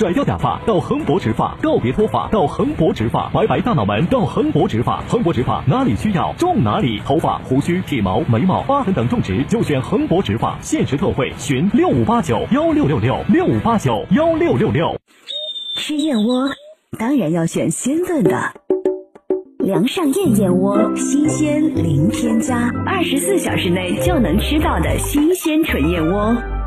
甩掉假发到恒博植发，告别脱发到恒博植发，白白大脑门到恒博植发。恒博植发哪里需要种哪里，头发、胡须、体毛、眉毛、疤痕等种植就选恒博植发。限时特惠，询六五八九幺六六六六五八九幺六六六。吃燕窝当然要选鲜炖的，梁上燕燕窝，新鲜零添加，二十四小时内就能吃到的新鲜纯燕窝。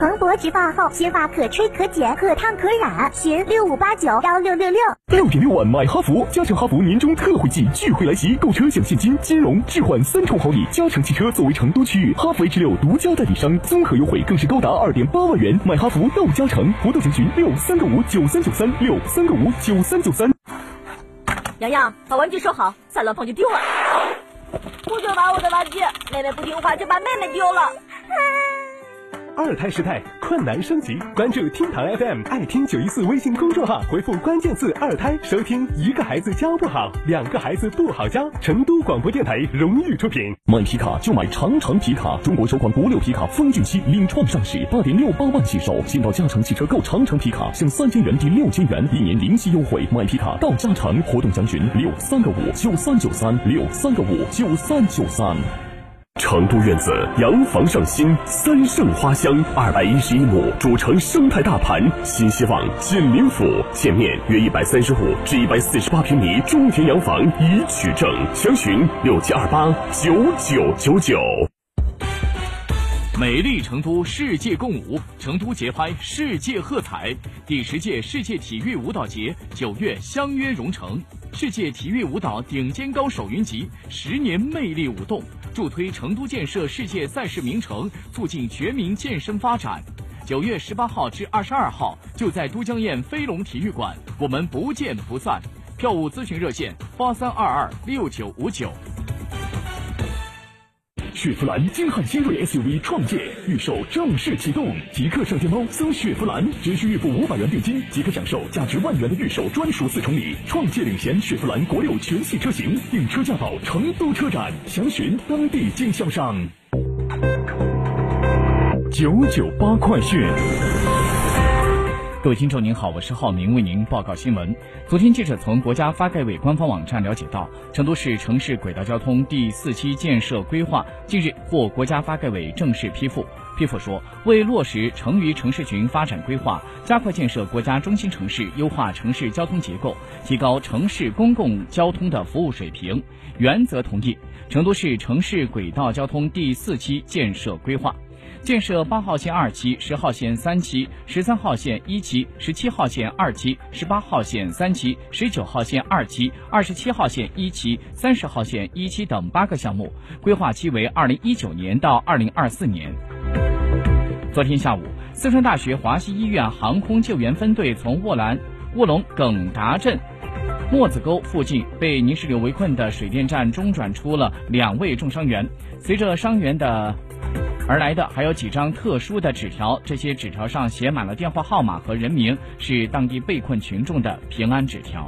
恒博植发后，削发可吹可剪可烫可染，寻六五八九幺六六六。六点六万买哈弗，加诚哈弗年终特惠季聚会来袭，购车享现金、金融、置换三重好礼。加诚汽车作为成都区域哈弗 H 六独家代理商，综合优惠更是高达二点八万元。买哈弗到嘉诚，活动详询六三个五九三九三六三个五九三九三。洋洋，把玩具收好，再乱放就丢了。不准玩我的玩具，妹妹不听话就把妹妹丢了。二胎时代，困难升级。关注听堂 FM 爱听九一四微信公众号，回复关键字“二胎”，收听一个孩子教不好，两个孩子不好教。成都广播电台荣誉出品。买皮卡就买长城皮卡，中国首款国六皮卡风骏七领创上市，八点六八万起售。先到嘉诚汽车购长城皮卡，享三千元抵六千元，一年零息优惠。买皮卡到嘉诚，活动详询六三个五九三九三六三个五九三九三。成都院子洋房上新，三盛花香，二百一十一亩主城生态大盘，新希望锦林府，建面约一百三十五至一百四十八平米中庭洋房已取证，详询六七二八九九九九。美丽成都，世界共舞，成都节拍，世界喝彩。第十届世界体育舞蹈节九月相约蓉城，世界体育舞蹈顶尖高手云集，十年魅力舞动。助推成都建设世界赛事名城，促进全民健身发展。九月十八号至二十二号，就在都江堰飞龙体育馆，我们不见不散。票务咨询热线：八三二二六九五九。雪佛兰金汉新锐 SUV 创界预售正式启动，即刻上天猫搜雪佛兰，只需预付五百元定金，即可享受价值万元的预售专属四重礼。创界领衔雪佛兰国六全系车型，订车价到成都车展，详询当地经销商。九九八快讯。各位听众您好，我是浩明，为您报告新闻。昨天，记者从国家发改委官方网站了解到，成都市城市轨道交通第四期建设规划近日获国家发改委正式批复。批复说，为落实成渝城市群发展规划，加快建设国家中心城市，优化城市交通结构，提高城市公共交通的服务水平，原则同意成都市城市轨道交通第四期建设规划。建设八号线二期、十号线三期、十三号线一期、十七号线二期、十八号线三期、十九号线二期、二十七号线一期、三十号线一期等八个项目，规划期为二零一九年到二零二四年。昨天下午，四川大学华西医院航空救援分队从卧兰卧龙耿达镇墨子沟附近被泥石流围困的水电站中转出了两位重伤员，随着伤员的。而来的还有几张特殊的纸条，这些纸条上写满了电话号码和人名，是当地被困群众的平安纸条。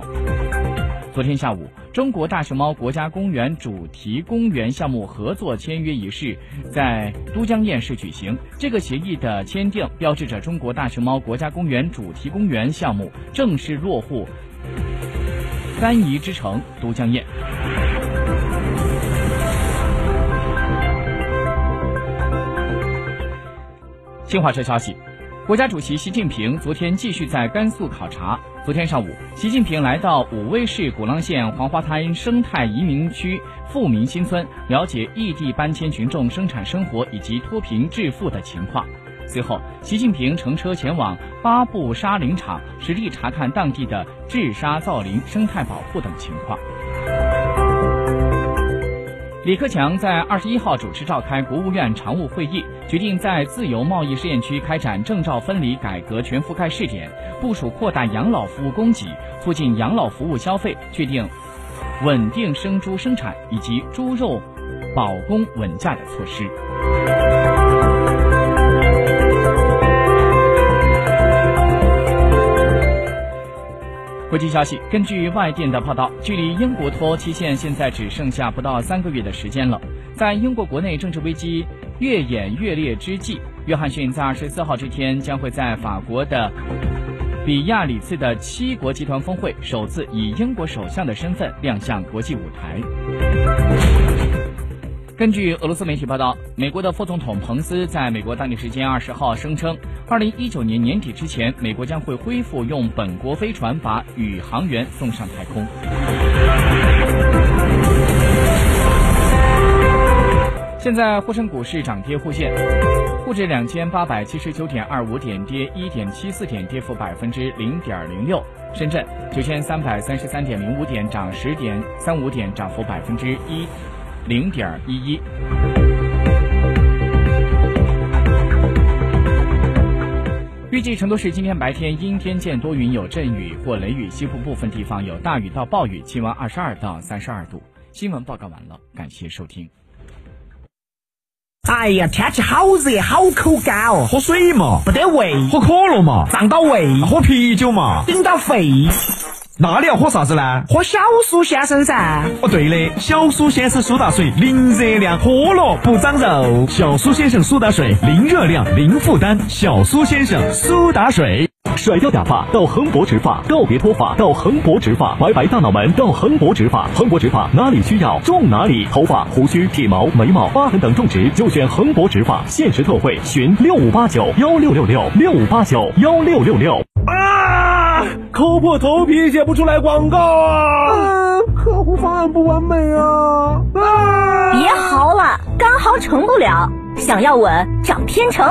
昨天下午，中国大熊猫国家公园主题公园项目合作签约仪式在都江堰市举行。这个协议的签订，标志着中国大熊猫国家公园主题公园项目正式落户三宜之城都江堰。新华社消息，国家主席习近平昨天继续在甘肃考察。昨天上午，习近平来到武威市鼓浪县黄花滩生态移民区富民新村，了解异地搬迁群众生产生活以及脱贫致富的情况。随后，习近平乘车前往巴布沙林场，实地查看当地的治沙造林、生态保护等情况。李克强在二十一号主持召开国务院常务会议，决定在自由贸易试验区开展证照分离改革全覆盖试点，部署扩大养老服务供给，促进养老服务消费，确定稳定生猪生产以及猪肉保供稳价的措施。国际消息，根据外电的报道，距离英国脱欧期限现在只剩下不到三个月的时间了。在英国国内政治危机越演越烈之际，约翰逊在二十四号这天将会在法国的比亚里茨的七国集团峰会首次以英国首相的身份亮相国际舞台。根据俄罗斯媒体报道，美国的副总统彭斯在美国当地时间二十号声称，二零一九年年底之前，美国将会恢复用本国飞船把宇航员送上太空。现在沪深股市涨跌互现，沪指两千八百七十九点二五点跌一点七四点，跌幅百分之零点零六；深圳九千三百三十三点零五点涨十点三五点，涨幅百分之一。零点一一。预计成都市今天白天阴天见多云，有阵雨或雷雨，西部部分地方有大雨到暴雨，气温二十二到三十二度。新闻报告完了，感谢收听。哎呀，天气好热，好口干哦，喝水嘛，不得胃，喝可乐嘛，胀到胃，喝啤酒嘛，顶到肺。那你要喝啥子呢？喝小苏先生噻。哦，对的，小苏先生苏打水，零热量，喝了不长肉。小苏先生苏打水，零热量，零负担。小苏先生苏打水。甩掉假发到恒博植发，告别脱发到恒博植发，拜拜大脑门到恒博植发。恒博植发哪里需要种哪里，头发、胡须、体毛、眉毛、疤痕等种植就选恒博植发。限时特惠，询六五八九幺六六六六五八九幺六六六。啊！抠破头皮写不出来广告啊！客户方案不完美啊！啊！别嚎了，干嚎成不了，想要稳找天成。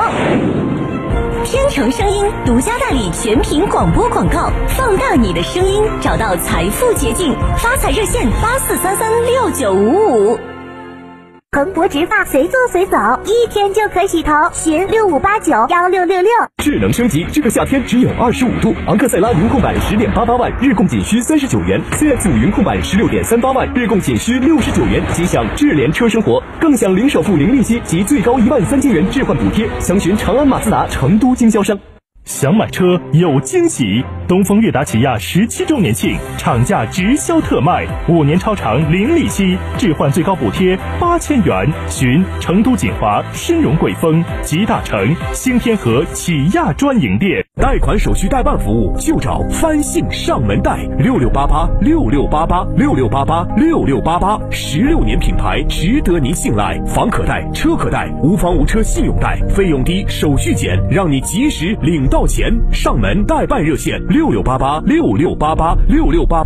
天成声音独家代理全屏广播广告，放大你的声音，找到财富捷径。发财热线八四三三六九五五。恒博植发随做随走，一天就可洗头，询六五八九幺六六六。智能升级，这个夏天只有二十五度。昂克赛拉云控版十点八八万，日供仅需三十九元；CX 五云控版十六点三八万，日供仅需六十九元。即享智联车生活，更享零首付、零利息及最高一万三千元置换补贴。详询长安马自达成都经销商。想买车有惊喜！东风悦达起亚十七周年庆，厂价直销特卖，五年超长零利息，置换最高补贴八千元。寻成都锦华、申荣贵丰、吉大城、新天河起亚专营店。贷款手续代办服务就找翻信上门贷，六六八八六六八八六六八八六六八八，十六年品牌，值得您信赖。房可贷，车可贷，无房无车信用贷，费用低，手续简，让你及时领到钱。上门代办热线六六八八六六八八六六八。